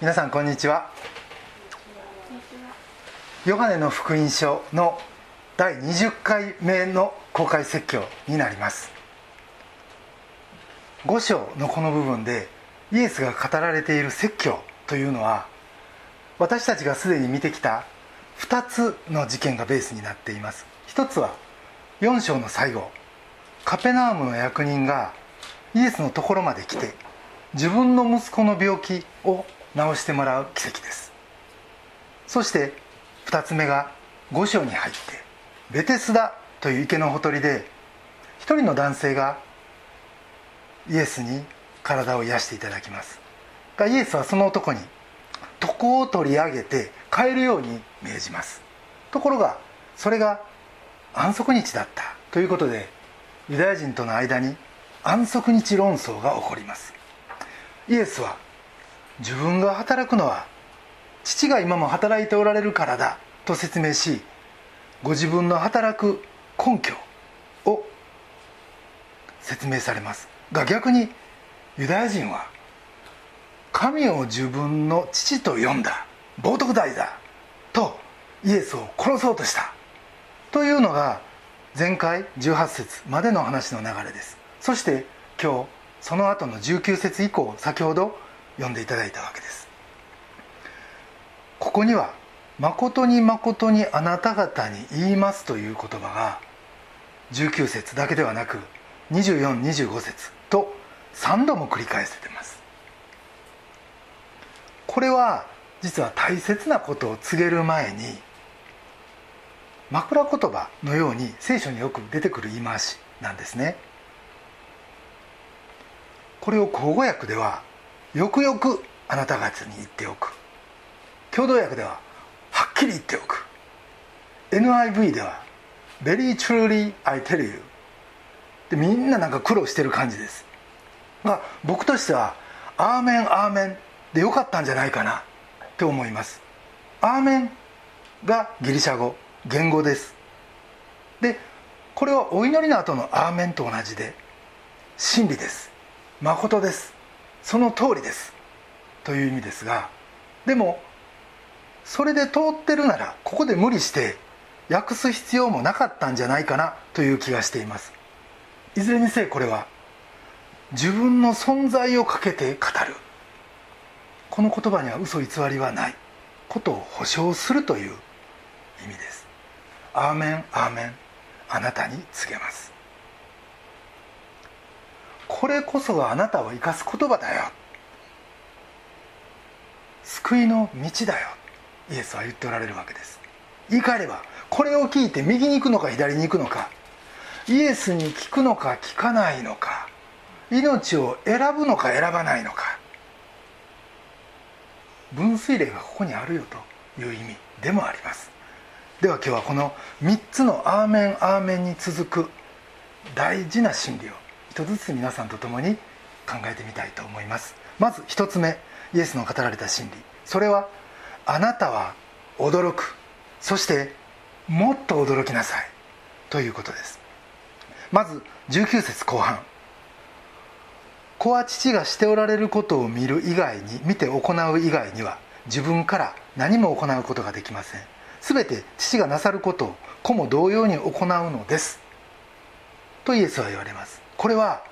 皆さんこんにちは。ヨハネの福音書の第20回目の公開説教になります。5章のこの部分でイエスが語られている説教というのは私たちがすでに見てきた2つの事件がベースになっています。一つは4章の最後カペナームの役人がイエスのところまで来て自分の息子の病気を治してもらう奇跡です。そして2つ目が5章に入ってベテスダという池のほとりで一人の男性がイエスに体を癒していただきます。がイエスはその男に床を取り上げて帰るように命じます。ところがそれが安息日だったということでユダヤ人との間に安息日論争が起こります。イエスは自分が働くのは父が今も働いておられるからだと説明しご自分の働く根拠を説明されます。が逆にユダヤ人は神を自分の父と呼んだ冒涜罪だとイエスを殺そうとしたというのが前回18節までの話の流れです。そして今日その後の19節以降先ほど読んでいただいたわけです。ここには「誠に誠にあなた方に言います」という言葉が19節だけではなく2425節と3度も繰り返せてます。これは実は大切なことを告げる前に枕言葉のように聖書によく出てくる言い回しなんですね。これを口語訳ではよくよくあなた方に言っておく。共同訳でははっきり言っておく。NIV では Very truly I tell you でみんななんか苦労してる感じです。が僕としてはアーメンアーメンでよかったんじゃないかなって思います。アーメンがギリシャ語言語です。でこれはお祈りの後のアーメンと同じで真理です。誠です。その通りです。という意味ですがでもそれで通ってるならここで無理して訳す必要もなかったんじゃないかなという気がしています。いずれにせよこれは自分の存在をかけて語る。この言葉には嘘偽りはない。ことを保証するという意味です。アーメンアーメンあなたに告げます。これこそがあなたを生かす言葉だよ。救いの道だよ。イエスは言っておられるわけです。言い換えればこれを聞いて右に行くのか左に行くのかイエスに聞くのか聞かないのか命を選ぶのか選ばないのか分水嶺がここにあるよという意味でもあります。では今日はこの3つの「アーメンアーメン」に続く大事な真理をずつ皆さんと共に考えてみたいと思います。まず1つ目イエスの語られた真理。それはあなたは驚く。そしてもっと驚きなさい。ということです。まず19節後半。子は父がしておられることを見る以外に見て行う以外には自分から何も行うことができません。全て父がなさることを子も同様に行うのです。とイエスは言われます。これは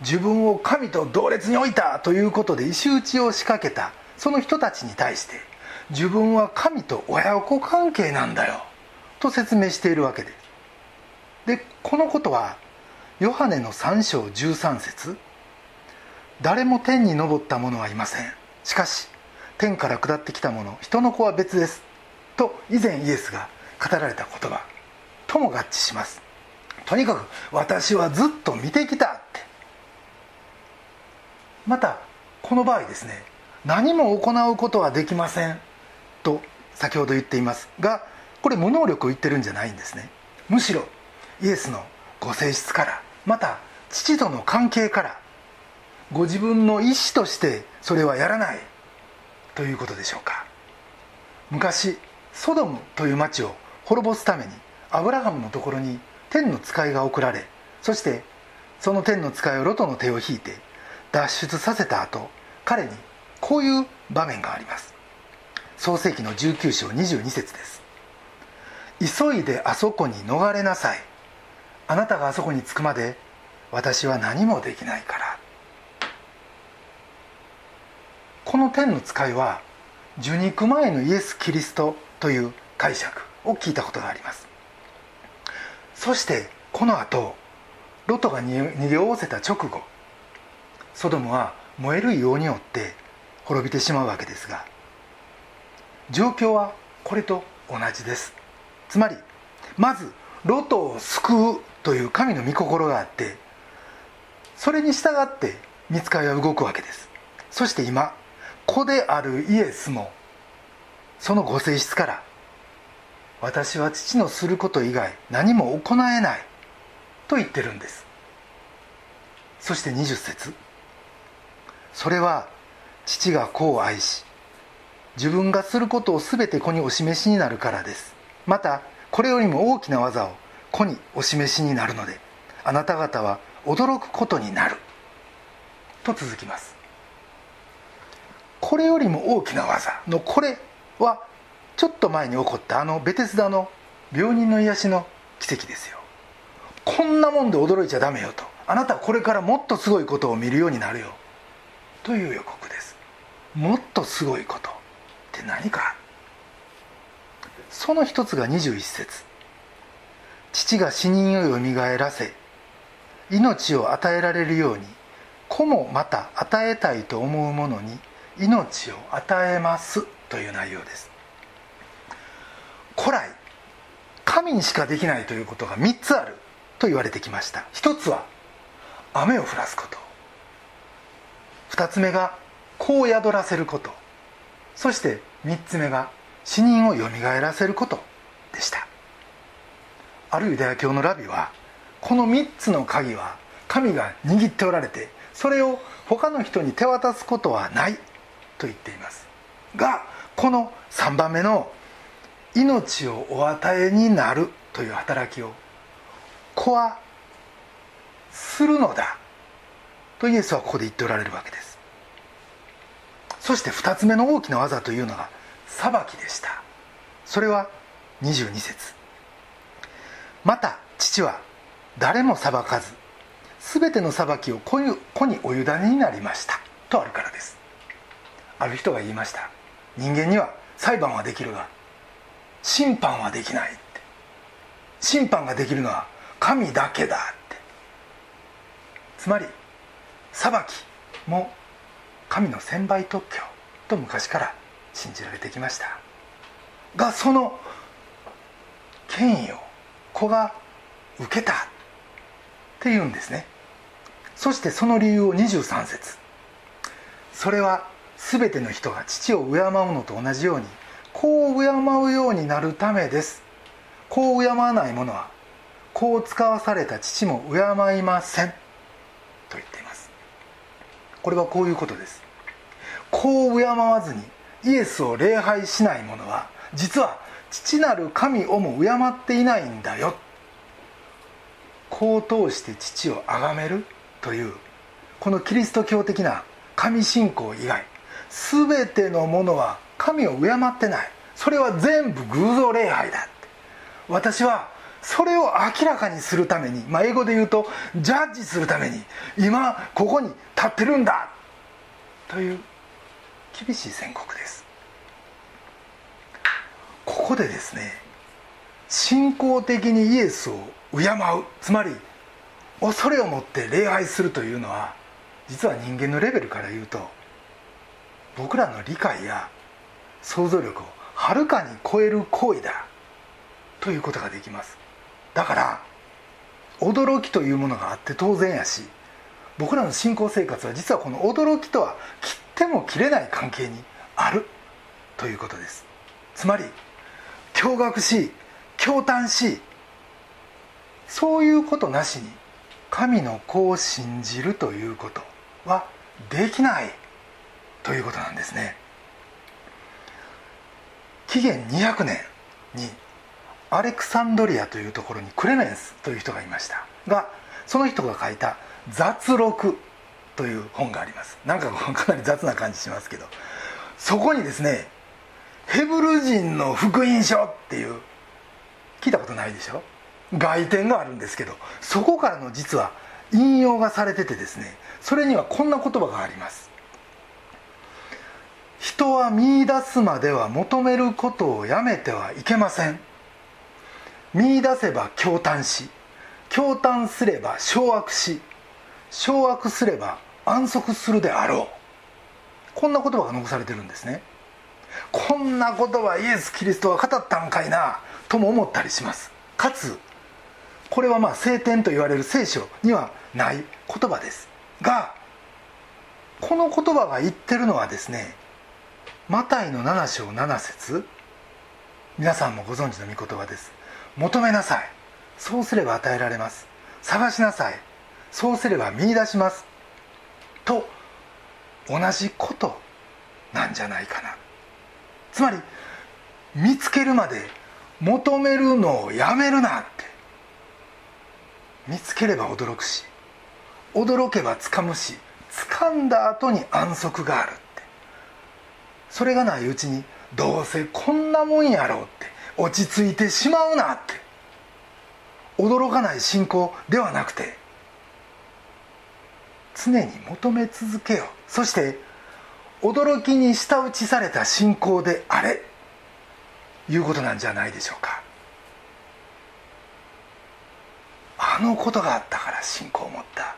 自分を神と同列に置いたということで石打ちを仕掛けたその人たちに対して自分は神と親子関係なんだよと説明しているわけで。すでこのことはヨハネの3章13節誰も天に昇った者はいません。しかし天から下ってきた者人の子は別ですと以前イエスが語られた言葉とも合致します。とにかく私はずっと見てきたって。またこの場合ですね何も行うことはできませんと先ほど言っていますがこれ無能力を言ってるんじゃないんですね。むしろイエスのご性質からまた父との関係からご自分の意思としてそれはやらないということでしょうか。昔ソドムという町を滅ぼすためにアブラハムのところに天の使いが送られそしてその天の使いをロトの手を引いて脱出させた後彼にこういう場面があります。創世紀の19章22節です。急いであそこに逃れなさい。あなたがあそこに着くまで私は何もできないから。この天の使いは受肉前のイエス・キリストという解釈を聞いたことがあります。そしてこの後ロトが逃げおおせた直後ソドムは燃える硫黄によって滅びてしまうわけですが状況はこれと同じです。つまりまずロトを救うという神の御心があってそれに従って見つかりは動くわけです。そして今子であるイエスもそのご性質から私は父のすること以外何も行えないと言ってるんです。そして20節。それは父が子を愛し自分がすることを全て子にお示しになるからです。またこれよりも大きな技を子にお示しになるのであなた方は驚くことになる。と続きます。これよりも大きな技のこれはちょっと前に起こったあのベテスダの病人の癒しの奇跡ですよ。こんなもんで驚いちゃダメよと。あなたこれからもっとすごいことを見るようになるよ。という予告です。もっとすごいこと。って何か。その一つが21節。父が死人をよみがえらせ命を与えられるように子もまた与えたいと思う者に命を与えます。という内容です。古来神にしかできないということが3つあると言われてきました。1つは雨を降らすこと。2つ目が子を宿らせること。そして3つ目が死人をよみがえらせること。でした。あるユダヤ教のラビはこの3つの鍵は神が握っておられてそれを他の人に手渡すことはないと言っています。がこの3番目の「命をお与えになる」という働きを子はするのだ。とイエスはここで言っておられるわけです。そして2つ目の大きな技というのが裁きでした。それは22節。また父は誰も裁かず全ての裁きを子にお委ねになりました。とあるからです。ある人が言いました。人間には裁判はできるが審判はできないって。審判ができるのは神だけだって。つまり裁きも神の専売特許と昔から信じられてきました。がその権威を子が受けたっていうんですね。そしてその理由を23節。それは全ての人が父を敬うのと同じように子を敬うようになるためです。子を敬わない者は子を使わされた父も敬いません。と言っています。これはこういうことです。子を敬わずにイエスを礼拝しない者は実は父なる神をも敬っていないんだよ。子を通して父を崇めるというこのキリスト教的な神信仰以外全てのものは神を敬ってない。それは全部偶像礼拝だ私はそれを明らかにするために、まあ、英語で言うとジャッジするために今ここに立ってるんだ。という厳しい宣告です。ここでですね信仰的にイエスを敬う。つまり恐れを持って礼拝するというのは実は人間のレベルから言うと僕らの理解や想像力をはるかに超える行為だ。ということができます。だから驚きというものがあって当然やし僕らの信仰生活は実はこの驚きとは切っても切れない関係にある。ということです。つまり驚愕し驚嘆しそういうことなしに神の子を信じるということはできない。ということなんですね。紀元200年にアレクサンドリアというところにクレメンスという人がいましたがその人が書いた「雑録」という本があります。なんかかなり雑な感じしますけど。そこにですねヘブル人の福音書っていう聞いたことないでしょ？外典があるんですけどそこからの実は引用がされててですねそれにはこんな言葉があります。人は見出すまでは求めることをやめてはいけません。見出せば驚嘆し驚嘆すれば掌握し掌握すれば安息するであろう。こんな言葉が残されてるんですね。こんな言葉イエス・キリストは語ったんかいなとも思ったりします。かつこれはまあ聖典と言われる聖書にはない言葉です。がこの言葉が言ってるのはですねマタイの7章7節。皆さんもご存知の御言葉です。求めなさい。そうすれば与えられます。探しなさい。そうすれば見出します。と同じことなんじゃないかな。つまり見つけるまで求めるのをやめるなって。見つければ驚くし驚けばつかむし掴んだ後に安息がある。それがないうちにどうせこんなもんやろうって落ち着いてしまうなって驚かない信仰ではなくて常に求め続けよそして驚きに舌打ちされた信仰であれいうことなんじゃないでしょうか。あのことがあったから信仰を持った。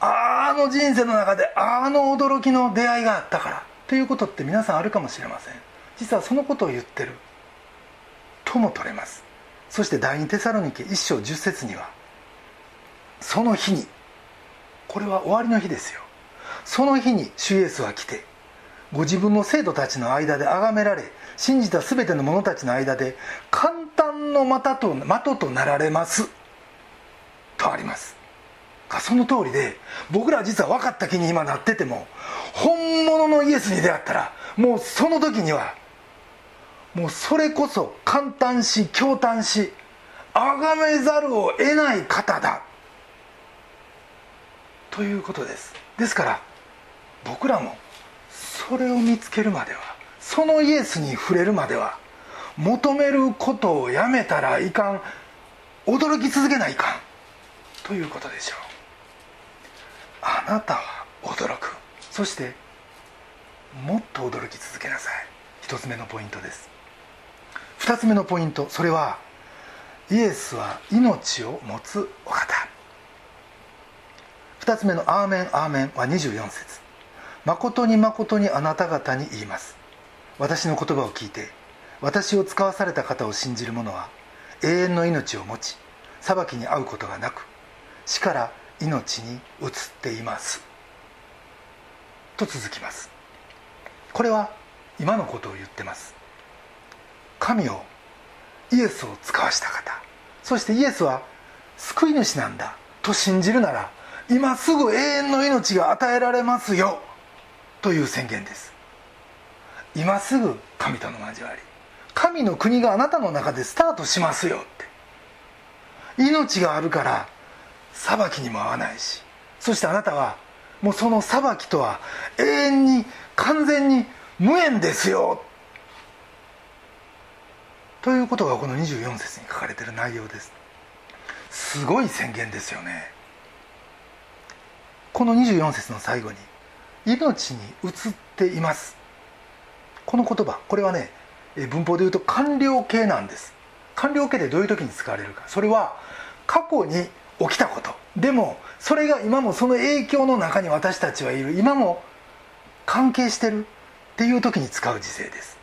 あの人生の中であの驚きの出会いがあったからということって皆さんあるかもしれません。実はそのことを言ってる。とも取れます。そして第二テサロニケ1章10節にはその日にこれは終わりの日ですよ。その日に主イエスは来てご自分の生徒たちの間で崇められ信じた全ての者たちの間で簡単の的と的となられます。とあります。その通りで僕らは実は分かった気に今なってても本のイエスに出会ったらもうその時にはもうそれこそ簡単し驚嘆し崇めざるを得ない方だ。ということです。ですから僕らもそれを見つけるまではそのイエスに触れるまでは求めることをやめたらいかん驚き続けないかんということでしょう。あなたは驚く。そしてもっと驚き続けなさい。一つ目のポイントです。二つ目のポイント。それはイエスは命を持つお方。二つ目の「アーメンアーメン」は24節。誠に誠にあなた方に言います。私の言葉を聞いて私を使わされた方を信じる者は永遠の命を持ち裁きに遭うことがなく死から命に移っています。と続きます。これは今のことを言ってます。神をイエスを使わした方。そしてイエスは救い主なんだ。と信じるなら今すぐ永遠の命が与えられますよ。という宣言です。今すぐ神との交わり。神の国があなたの中でスタートしますよって。命があるから裁きにも合わないし。そしてあなたはもうその裁きとは永遠に完全に無縁ですよ。ということがこの24節に書かれている内容です。すごい宣言ですよね。この24節の最後に「命に移っています」この言葉これはね文法で言うと完了形なんです。完了形でどういう時に使われるか。それは過去に起きたこと。でもそれが今もその影響の中に私たちはいる。今も関係してるっていう時に使う時勢です。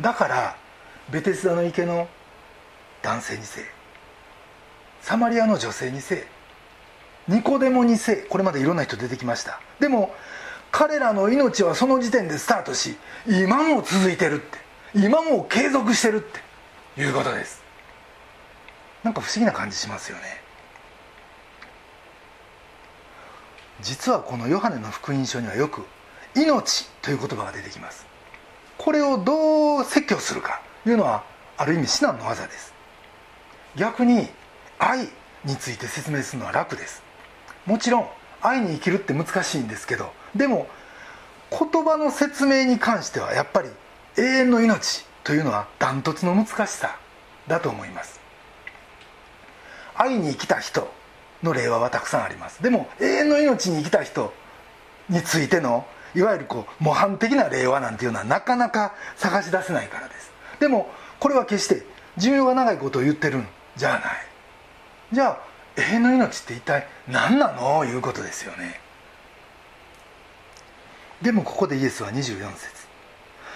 だからベテスダの池の男性にせいサマリアの女性にせいニコデモにせいこれまでいろんな人出てきました。でも彼らの命はその時点でスタートし今も続いてるって今も継続してるっていうことです。なんか不思議な感じしますよね。実はこのヨハネの福音書にはよく「命」という言葉が出てきます。これをどう説教するかというのはある意味至難の技です。逆に愛について説明するのは楽です。もちろん愛に生きるって難しいんですけどでも言葉の説明に関してはやっぱり永遠の命というのはダントツの難しさだと思います。愛に生きた人の例はたくさんあります。でも永遠の命に生きた人についてのいわゆるこう模範的な例話なんていうのはなかなか探し出せないからです。でもこれは決して寿命が長いことを言ってるんじゃない。じゃあ永遠の命って一体何なの？いうことですよね。でもここでイエスは24節。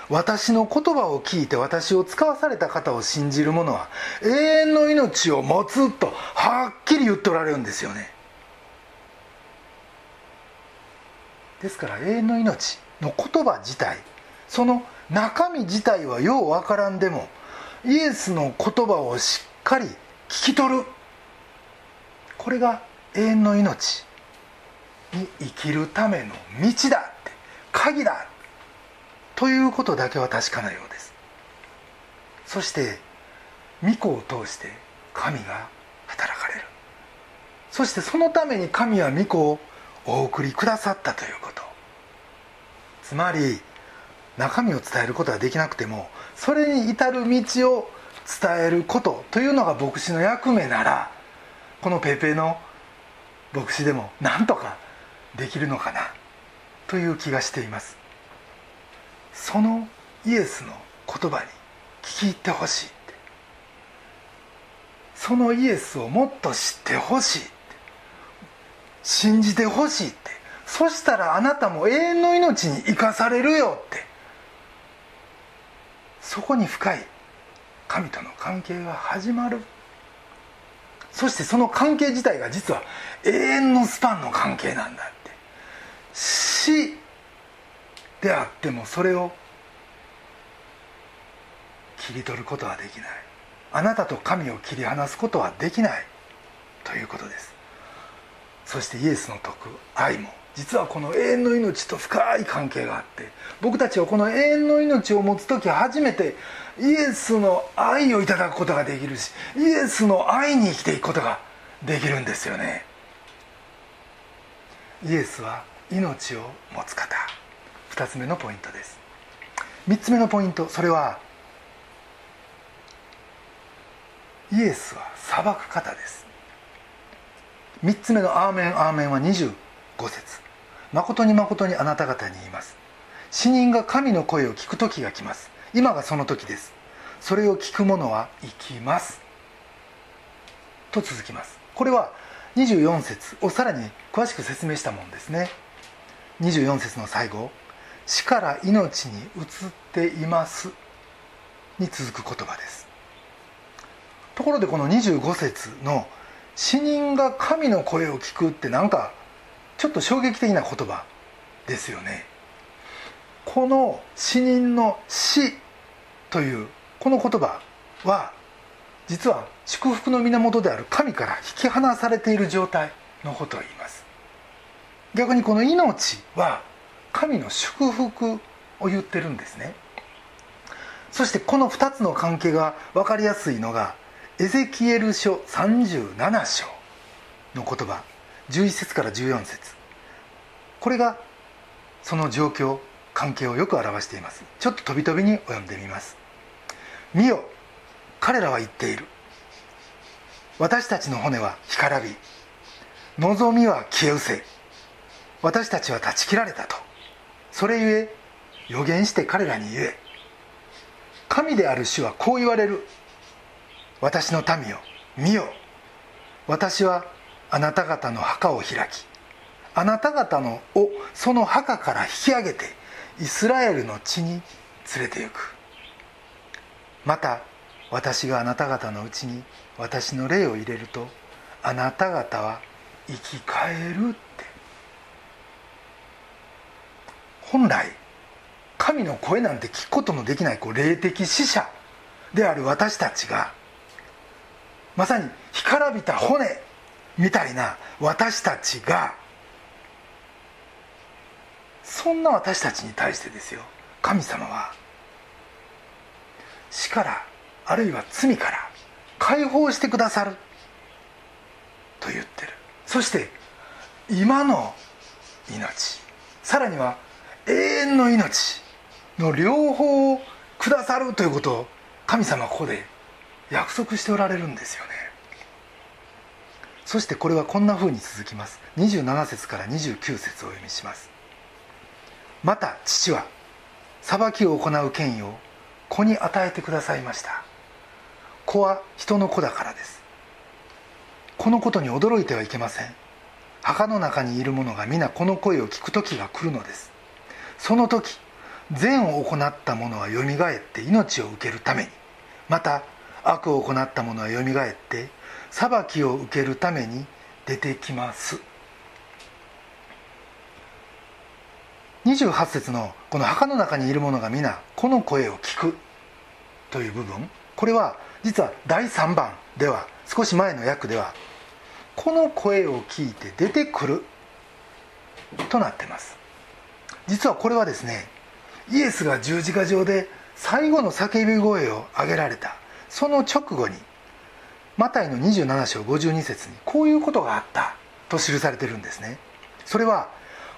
私の言葉を聞いて私を使わされた方を信じる者は永遠の命を持つとはっきり言っておられるんですよね。ですから永遠の命の言葉自体その中身自体はようわからんでもイエスの言葉をしっかり聞き取る。これが永遠の命に生きるための道だって鍵だということだけは確かなようです。そして御子を通して神が働かれる。そしてそのために神は御子をお送りくださったということ。つまり中身を伝えることはできなくてもそれに至る道を伝えることというのが牧師の役目ならこのペペの牧師でもなんとかできるのかなという気がしています。そのイエスの言葉に聞き入ってほしいって。そのイエスをもっと知ってほしい。って信じてほしいって。そしたらあなたも永遠の命に生かされるよって。そこに深い神との関係が始まる。そしてその関係自体が実は永遠のスパンの関係なんだって。死であってもそれを切り取ることはできない。あなたと神を切り離すことはできない。ということです。そしてイエスの説く愛も。実はこの永遠の命と深い関係があって僕たちはこの永遠の命を持つ時初めてイエスの愛をいただくことができるしイエスの愛に生きていくことができるんですよね。イエスは命を持つ方。2つ目のポイントです。3つ目のポイントそれはイエスは裁く方です。3つ目の「アーメンアーメン」は25節。誠に誠にあなた方に言います。死人が神の声を聞く時が来ます。今がその時です。それを聞く者は生きます。と続きます。これは24節。をさらに詳しく説明したものですね。24節の最後。死から命に移っています。に続く言葉です。ところでこの25節の死人が神の声を聞くってなんかちょっと衝撃的な言葉ですよね。この死人の死というこの言葉は実は祝福の源である神から引き離されている状態のことを言います。逆にこの命は神の祝福を言ってるんですね。そしてこの2つの関係が分かりやすいのがエゼキエル書37章の言葉11節から14節。これがその状況関係をよく表しています。ちょっと飛び飛びに読んでみます。見よ彼らは言っている。私たちの骨は干からび。望みは消え失せ。私たちは断ち切られたと。それゆえ予言して彼らに言え。神である主はこう言われる。私の民よ見よ。私はあなた方の墓を開きあなた方のをその墓から引き上げてイスラエルの地に連れて行く。また私があなた方のうちに私の霊を入れるとあなた方は生き返るって。本来神の声なんて聞くことのできないこう霊的死者である私たちがまさに干からびた骨みたいな私たちがそんな私たちに対してですよ。神様は死からあるいは罪から解放してくださる。と言ってる。そして今の命。さらには永遠の命の両方をくださるということを神様はここで約束しておられるんですよね。そしてこれはこんなふうに続きます。27節から29節をお読みします。また父は裁きを行う権威を子に与えてくださいました。子は人の子だからです。このことに驚いてはいけません。墓の中にいる者が皆この声を聞く時が来るのです。その時善を行った者はよみがえって命を受けるためにまた悪を行った者はよみがえって裁きを受けるために出てきます。28節のこの墓の中にいる者が皆この声を聞く。という部分。これは実は第3番では少し前の訳ではこの声を聞いて出てくる。となってます。実はこれはですねイエスが十字架上で最後の叫び声を上げられた。その直後にマタイの27章52節にこういうことがあったと記されてるんですね。それは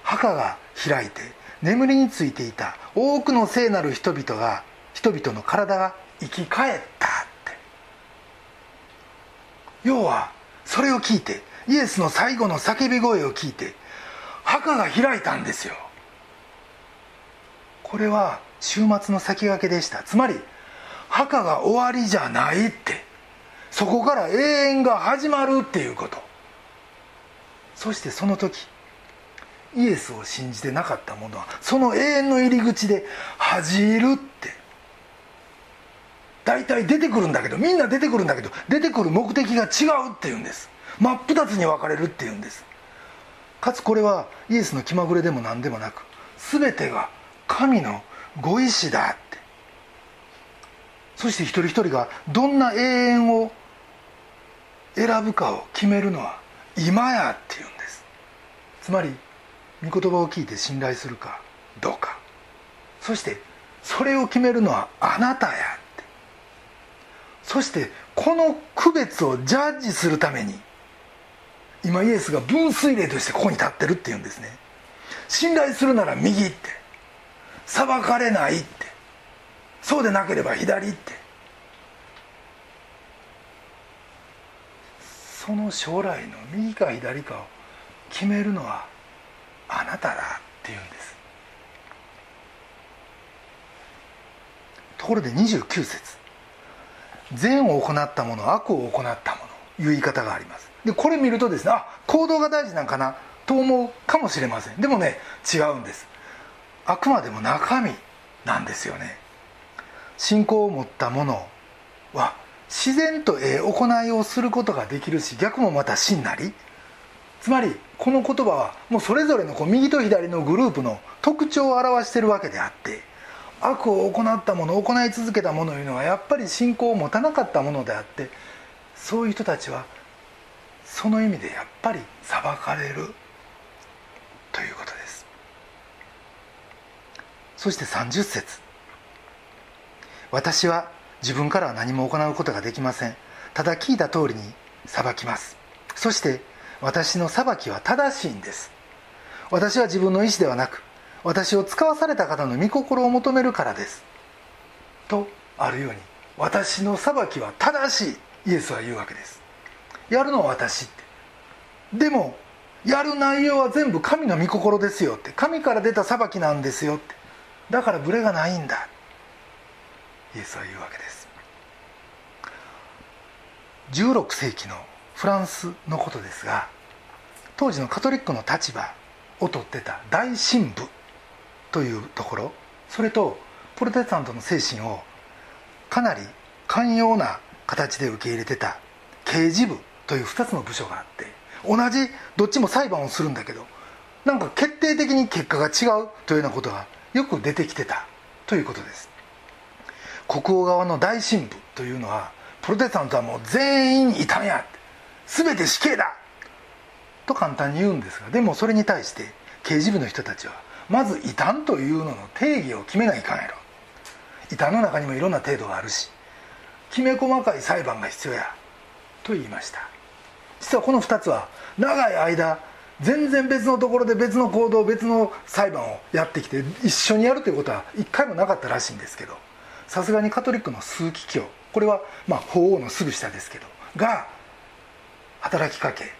墓が開いて眠りについていた多くの聖なる人々が人々の体が生き返ったって。要はそれを聞いてイエスの最後の叫び声を聞いて墓が開いたんですよ。これは終末の先駆けでした。つまり墓が終わりじゃないって。そこから永遠が始まるっていうこと。そしてその時イエスを信じてなかった者はその永遠の入り口で恥じるって。大体出てくるんだけどみんな出てくるんだけど出てくる目的が違うっていうんです。真っ二つに分かれるっていうんです。かつこれはイエスの気まぐれでも何でもなく全てが神のご意志だ。そして一人一人がどんな永遠を選ぶかを決めるのは今やっていうんです。つまり御言葉を聞いて信頼するかどうか。そしてそれを決めるのはあなたやって。そしてこの区別をジャッジするために今イエスが分水嶺としてここに立ってるっていうんですね。信頼するなら右って。裁かれないって。そうでなければ左って。その将来の右か左かを決めるのはあなただっていうんです。ところで29節。善を行ったもの悪を行ったものいう言い方があります。でこれ見るとですねあ行動が大事なんかなと思うかもしれません。でもね違うんです。あくまでも中身なんですよね。信仰を持った者は自然とえ行いをすることができるし逆もまた真なり。つまりこの言葉はもうそれぞれのこう右と左のグループの特徴を表しているわけであって悪を行ったもの行い続けたものいうのはやっぱり信仰を持たなかったものであってそういう人たちはその意味でやっぱり裁かれる。ということです。そして30節。私は自分からは何も行うことができません。ただ聞いた通りに裁きます。そして私の裁きは正しいんです。私は自分の意思ではなく私を使わされた方の御心を求めるからです。とあるように私の裁きは正しい。イエスは言うわけです。やるのは私って。でもやる内容は全部神の御心ですよって。神から出た裁きなんですよって。だからブレがないんだ。イエスは言うわけです。16世紀のフランスのことですが当時のカトリックの立場をとってた大神部というところそれとプロテスタントの精神をかなり寛容な形で受け入れてた刑事部という2つの部署があって同じどっちも裁判をするんだけどなんか決定的に結果が違うというようなことがよく出てきてたということです。国王側の大神部というのはプロテスタントはもう全員異端や全て死刑だと簡単に言うんですがでもそれに対して刑事部の人たちはまず異端というのの定義を決めないかんやろ。異端の中にもいろんな程度があるしきめ細かい裁判が必要やと言いました。実はこの2つは長い間全然別のところで別の行動別の裁判をやってきて一緒にやるということは一回もなかったらしいんですけどさすがにカトリックの枢機卿これはまあ法王のすぐ下ですけどが働きかけ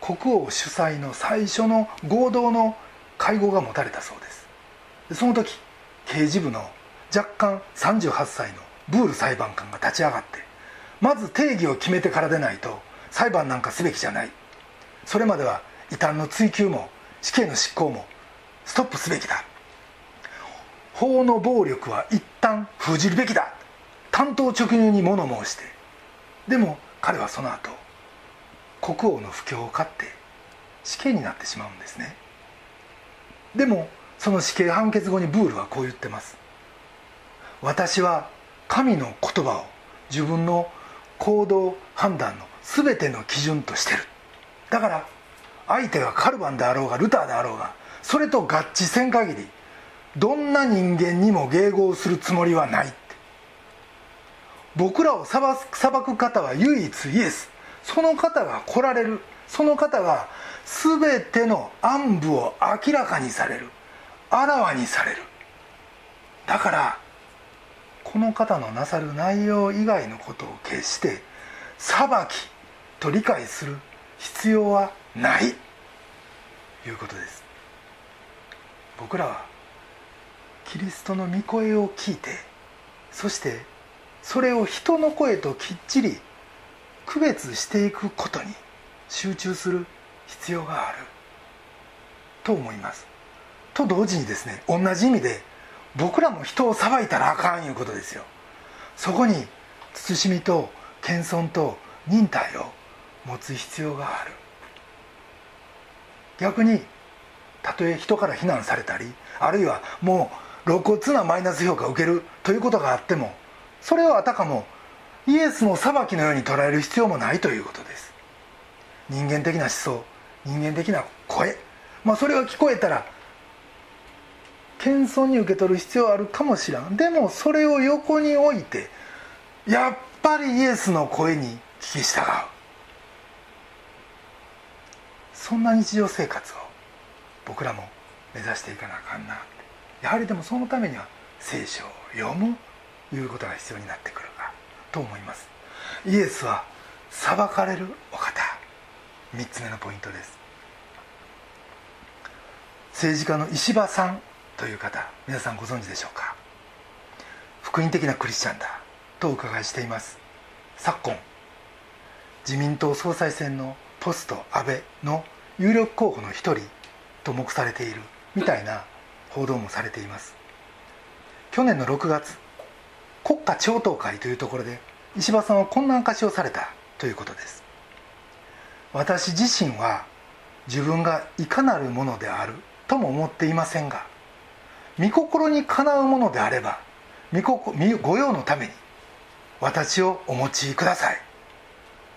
国王主催の最初の合同の会合が持たれたそうです。その時刑事部の若干38歳のブール裁判官が立ち上がってまず定義を決めてからでないと裁判なんかすべきじゃない。それまでは異端の追及も死刑の執行もストップすべきだ。法の暴力は一旦封じるべきだ。単刀直入に物申して。でも彼はその後国王の不況を買って死刑になってしまうんですね。でもその死刑判決後にブールはこう言ってます。私は神の言葉を自分の行動判断の全ての基準としてる。だから相手がカルバンであろうがルターであろうがそれと合致せん限りどんな人間にも迎合するつもりはない僕らを裁く方は唯一イエス。その方が来られる。その方が全ての暗部を明らかにされる。あらわにされる。だからこの方のなさる内容以外のことを決して裁きと理解する必要はない。ということです。僕らはキリストの御声を聞いてそしてそれを人の声ときっちり区別していくことに集中する必要があると思います。と同時にですね同じ意味で僕らも人を裁いたらあかんいうことですよ。そこに慎みと謙遜と忍耐を持つ必要がある。逆にたとえ人から非難されたりあるいはもう露骨なマイナス評価を受けるということがあってもそれをあたかもイエスの裁きのように捉える必要もないということです。人間的な思想人間的な声、まあ、それが聞こえたら謙遜に受け取る必要あるかもしらん。でもそれを横に置いてやっぱりイエスの声に聞き従う。そんな日常生活を僕らも目指していかなあかんな。やはりでもそのためには聖書を読むということが必要になってくるかと思います。イエスは裁かれるお方。3つ目のポイントです。政治家の石破さんという方皆さんご存知でしょうか？福音的なクリスチャンだとお伺いしています。昨今自民党総裁選のポスト安倍の有力候補の一人と目されているみたいな報道もされています。去年の6月国家超党会というところで石破さんは困難化しをされたということです。私自身は自分がいかなるものであるとも思っていませんが御心にかなうものであれば御用のために私をお持ちください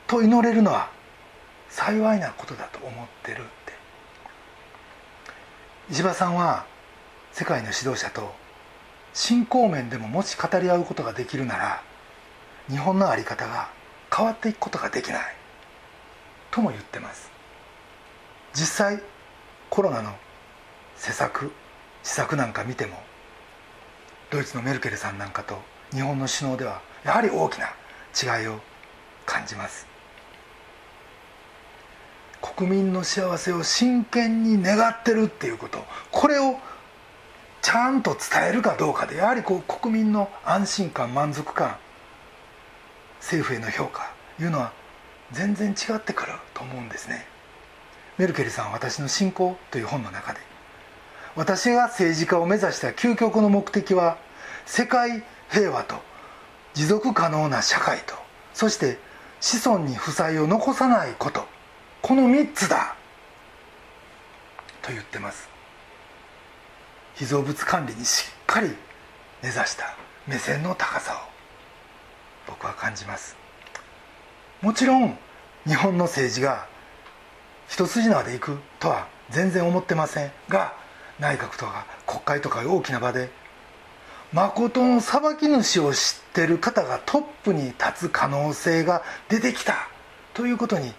と祈れるのは幸いなことだと思ってるって。石破さんは世界の指導者と信仰面でももし語り合うことができるなら日本の在り方が変わっていくことができない。とも言ってます。実際コロナの施策施策なんか見てもドイツのメルケルさんなんかと日本の首脳ではやはり大きな違いを感じます。国民の幸せを真剣に願ってるっていうこと。これをちゃんと伝えるかどうかでやはりこう国民の安心感満足感政府への評価いうのは全然違ってくると思うんですね。メルケルさんは「私の信仰」という本の中で私が政治家を目指した究極の目的は世界平和と持続可能な社会とそして子孫に負債を残さないこと。この3つだと言ってます。被造物管理にしっかり根ざした目線の高さを僕は感じます。もちろん日本の政治が一筋縄でいくとは全然思ってませんが内閣とか国会とか大きな場で誠の裁き主を知ってる方がトップに立つ可能性が出てきたということに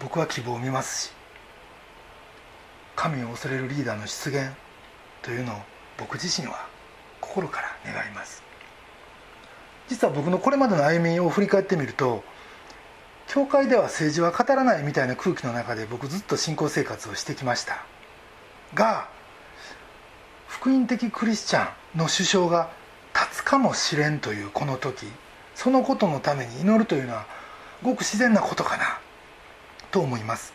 僕は希望を見ますし神を恐れるリーダーの出現というのを僕自身は心から願います。実は僕のこれまでの歩みを振り返ってみると教会では政治は語らないみたいな空気の中で僕ずっと信仰生活をしてきました。が福音的クリスチャンの首相が立つかもしれんというこの時そのことのために祈るというのはごく自然なことかなと思います。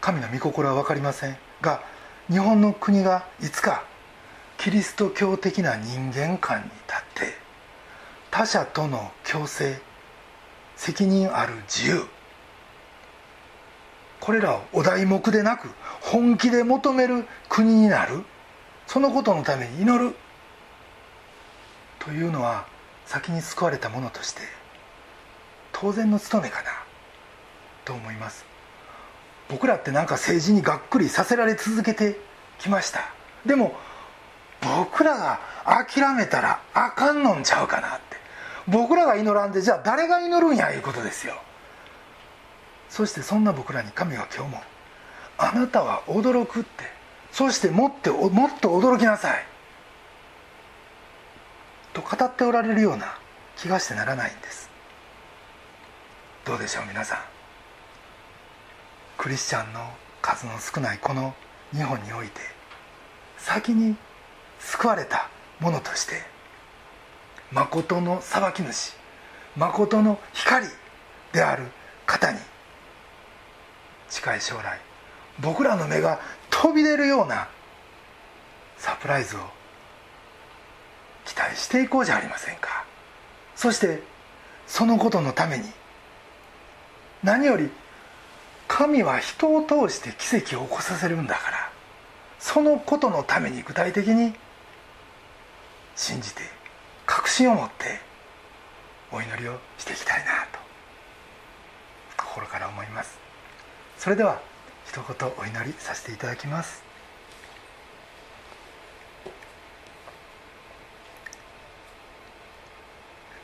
神の御心は分かりませんが日本の国がいつかキリスト教的な人間観に立って他者との共生責任ある自由これらをお題目でなく本気で求める国になるそのことのために祈るというのは先に救われたものとして当然の務めかなと思います。僕らってなんか政治にがっくりさせられ続けてきました。でも僕らが諦めたらあかんのんちゃうかなって。僕らが祈らんでじゃあ誰が祈るんやいうことですよ。そしてそんな僕らに神は今日も「あなたは驚く」って。そしてもってもっと驚きなさい。と語っておられるような気がしてならないんです。どうでしょう皆さん。クリスチャンの数の少ないこの日本において先に救われたものとして誠の裁き主誠の光である方に近い将来僕らの目が飛び出るようなサプライズを期待していこうじゃありませんか。そしてそのことのために何より神は人を通して奇跡を起こさせるんだからそのことのために具体的に信じて確信を持ってお祈りをしていきたいなと心から思います。それでは一言お祈りさせていただきます。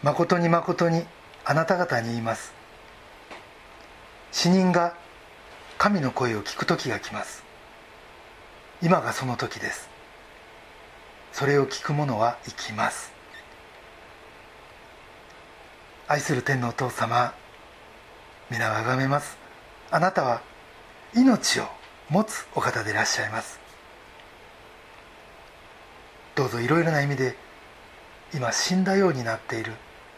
誠に誠にあなた方に言います。死人が神の声を聞く時が来ます。今がその時です。それを聞く者は生きます。愛する天のお父様皆をあがめます。あなたは命を持つお方でいらっしゃいます。どうぞいろいろな意味で今死んだようになっている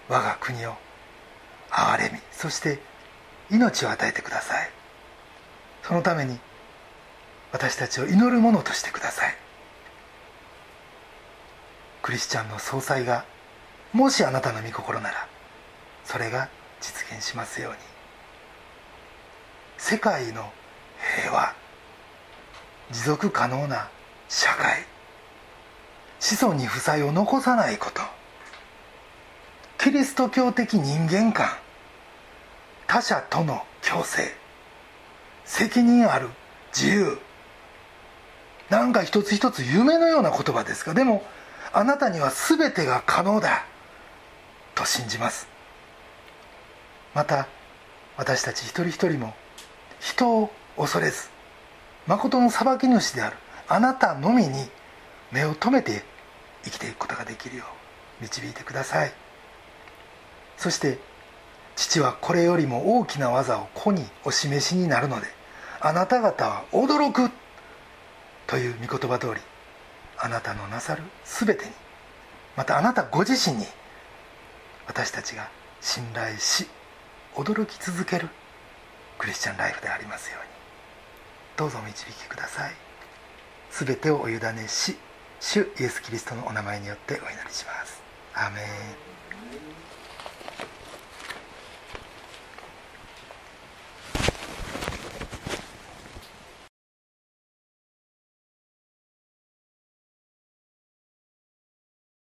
我が国を憐れみそして命を与えてください。そのために私たちを祈るものとしてください。クリスチャンの総裁がもしあなたの御心ならそれが実現しますように。世界の平和持続可能な社会子孫に負債を残さないことキリスト教的人間観他者との共生責任ある自由。なんか一つ一つ夢のような言葉ですがでもあなたには全てが可能だ。と信じます。また私たち一人一人も人を恐れず誠の裁き主であるあなたのみに目を留めて生きていくことができるよう導いてください。そして父はこれよりも大きな技を子にお示しになるのであなた方は驚くという御言葉通りあなたのなさる全てにまたあなたご自身に私たちが信頼し驚き続けるクリスチャンライフでありますように。どうぞお導きください。全てをお委ねし主イエス・キリストのお名前によってお祈りします。アメン。